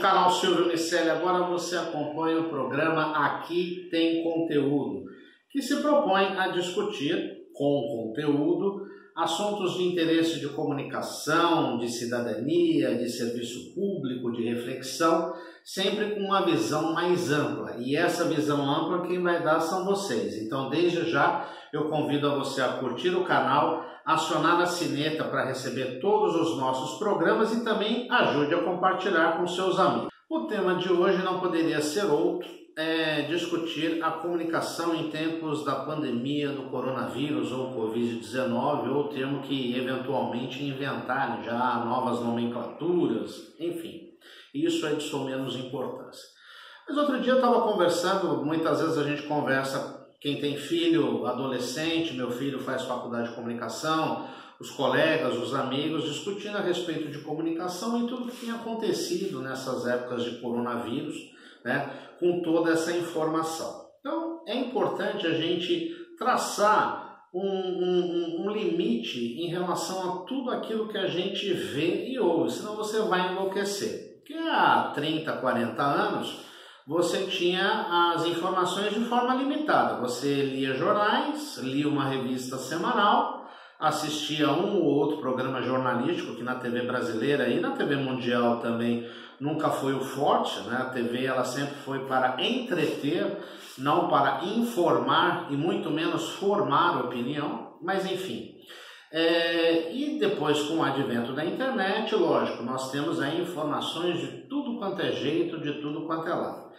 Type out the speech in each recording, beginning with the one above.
canal Silvio Miceli. Agora você acompanha o programa Aqui Tem Conteúdo, que se propõe a discutir com conteúdo assuntos de interesse de comunicação, de cidadania, de serviço público, de reflexão, sempre com uma visão mais ampla. E essa visão ampla quem vai dar são vocês. Então, desde já, eu convido a você a curtir o canal, acionar a sineta para receber todos os nossos programas e também ajude a compartilhar com seus amigos. O tema de hoje não poderia ser outro, é discutir a comunicação em tempos da pandemia do coronavírus ou Covid-19, ou termo que eventualmente inventarem já novas nomenclaturas, enfim, isso é de sua menos importância. Mas outro dia eu estava conversando, muitas vezes a gente conversa quem tem filho adolescente, meu filho faz faculdade de comunicação, os colegas, os amigos, discutindo a respeito de comunicação e tudo que tem acontecido nessas épocas de coronavírus, né, com toda essa informação. Então, é importante a gente traçar um, um, um, limite em relação a tudo aquilo que a gente vê e ouve, senão você vai enlouquecer. Porque há 30, 40 anos, você tinha as informações de forma limitada. Você lia jornais, lia uma revista semanal, assistia um ou outro programa jornalístico que na TV brasileira e na TV mundial também nunca foi o forte, né? A TV ela sempre foi para entreter, não para informar e muito menos formar opinião, mas enfim. É, e depois com o advento da internet, lógico, nós temos aí informações de tudo quanto é jeito, de tudo quanto é lado.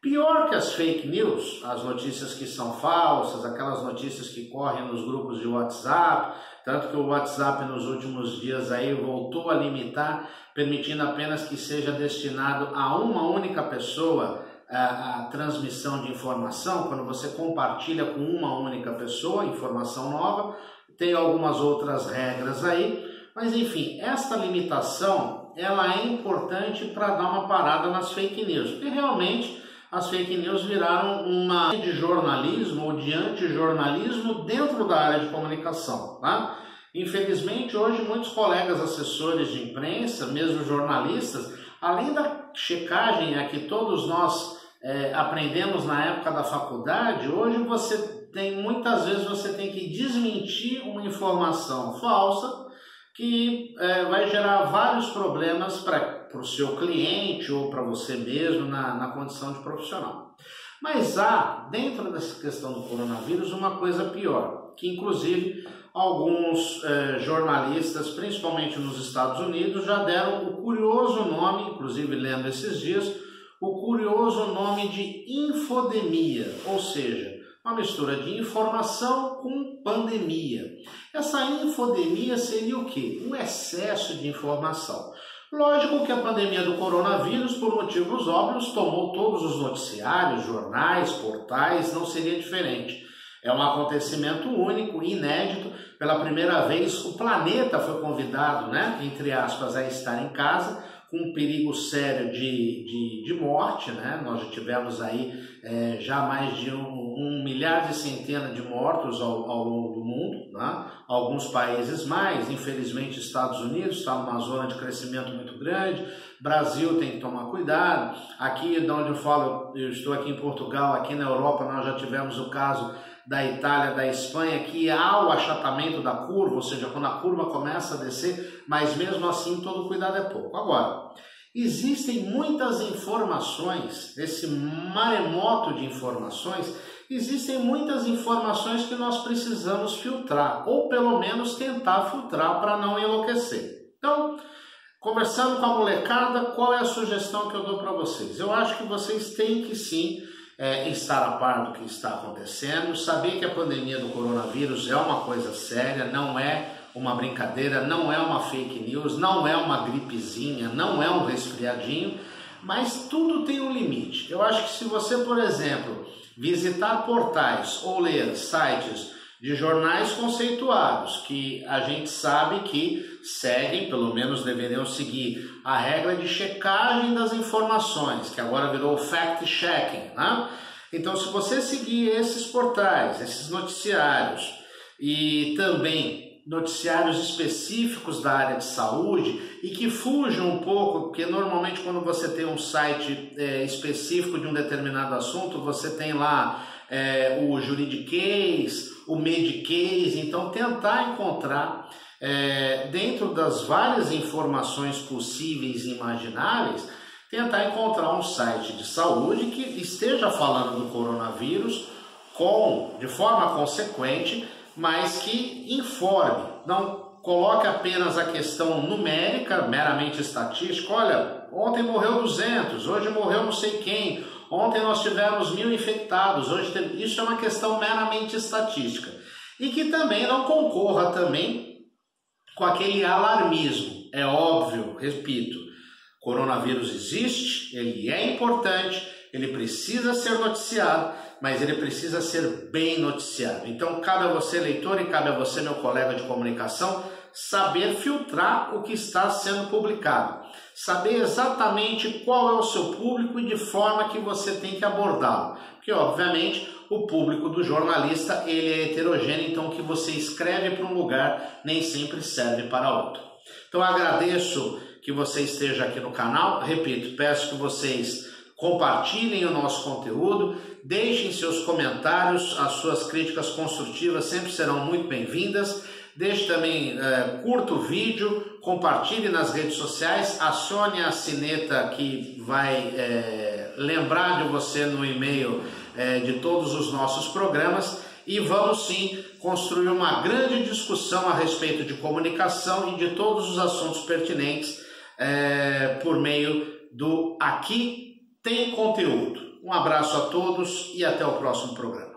Pior que as fake news, as notícias que são falsas, aquelas notícias que correm nos grupos de WhatsApp, tanto que o WhatsApp nos últimos dias aí voltou a limitar, permitindo apenas que seja destinado a uma única pessoa a, a transmissão de informação, quando você compartilha com uma única pessoa informação nova, tem algumas outras regras aí, mas enfim, esta limitação ela é importante para dar uma parada nas fake news, porque realmente as fake news viraram uma de jornalismo ou de antijornalismo dentro da área de comunicação. Tá? Infelizmente, hoje, muitos colegas assessores de imprensa, mesmo jornalistas, além da checagem a que todos nós é, aprendemos na época da faculdade, hoje você tem, muitas vezes, você tem que desmentir uma informação falsa que é, vai gerar vários problemas para o seu cliente ou para você mesmo na, na condição de profissional. Mas há, dentro dessa questão do coronavírus, uma coisa pior, que inclusive alguns é, jornalistas, principalmente nos Estados Unidos, já deram o curioso nome, inclusive lendo esses dias, o curioso nome de infodemia, ou seja, uma mistura de informação com pandemia. Essa infodemia seria o quê? Um excesso de informação. Lógico que a pandemia do coronavírus, por motivos óbvios, tomou todos os noticiários, jornais, portais, não seria diferente. É um acontecimento único, inédito. Pela primeira vez, o planeta foi convidado, né, entre aspas, a estar em casa com um perigo sério de, de, de morte, né? Nós já tivemos aí é, já mais de um, um, milhar de centena de mortos ao, ao longo do mundo, né? alguns países mais, infelizmente Estados Unidos está numa zona de crescimento muito grande, Brasil tem que tomar cuidado, aqui de onde eu falo, eu estou aqui em Portugal, aqui na Europa nós já tivemos o caso da Itália, da Espanha, que há o achatamento da curva, ou seja, quando a curva começa a descer, mas mesmo assim todo cuidado é pouco. Agora, existem muitas informações, esse maremoto de informações, existem muitas informações que nós precisamos filtrar, ou pelo menos tentar filtrar para não enlouquecer. Então, conversando com a molecada, qual é a sugestão que eu dou para vocês? Eu acho que vocês têm que sim é, estar a par do que está acontecendo, saber que a pandemia do coronavírus é uma coisa séria, não é uma brincadeira, não é uma fake news, não é uma gripezinha, não é um resfriadinho, mas tudo tem um limite. Eu acho que se você, por exemplo, visitar portais ou ler sites de jornais conceituados que a gente sabe que seguem, pelo menos deveriam seguir, a regra de checagem das informações, que agora virou fact-checking. Né? Então, se você seguir esses portais, esses noticiários e também noticiários específicos da área de saúde e que fujam um pouco, porque normalmente quando você tem um site é, específico de um determinado assunto, você tem lá é, o juridiquês, o mediquês, então tentar encontrar é, dentro das várias informações possíveis e imagináveis, tentar encontrar um site de saúde que esteja falando do coronavírus com, de forma consequente, mas que informe, não coloque apenas a questão numérica, meramente estatística. Olha, ontem morreu 200, hoje morreu não sei quem, ontem nós tivemos mil infectados, hoje teve... isso é uma questão meramente estatística e que também não concorra também com aquele alarmismo. É óbvio, repito, coronavírus existe, ele é importante, ele precisa ser noticiado, mas ele precisa ser bem noticiado. Então, cabe a você, leitor, e cabe a você, meu colega de comunicação, saber filtrar o que está sendo publicado, saber exatamente qual é o seu público e de forma que você tem que abordá-lo. Porque, obviamente, o público do jornalista ele é heterogêneo, então o que você escreve para um lugar nem sempre serve para outro. Então, agradeço que você esteja aqui no canal. Repito, peço que vocês compartilhem o nosso conteúdo, deixem seus comentários, as suas críticas construtivas sempre serão muito bem-vindas. Deixe também, é, curta o vídeo, compartilhe nas redes sociais, acione a sineta que vai é, lembrar de você no e-mail é, de todos os nossos programas e vamos sim construir uma grande discussão a respeito de comunicação e de todos os assuntos pertinentes é, por meio do Aqui Tem Conteúdo. Um abraço a todos e até o próximo programa.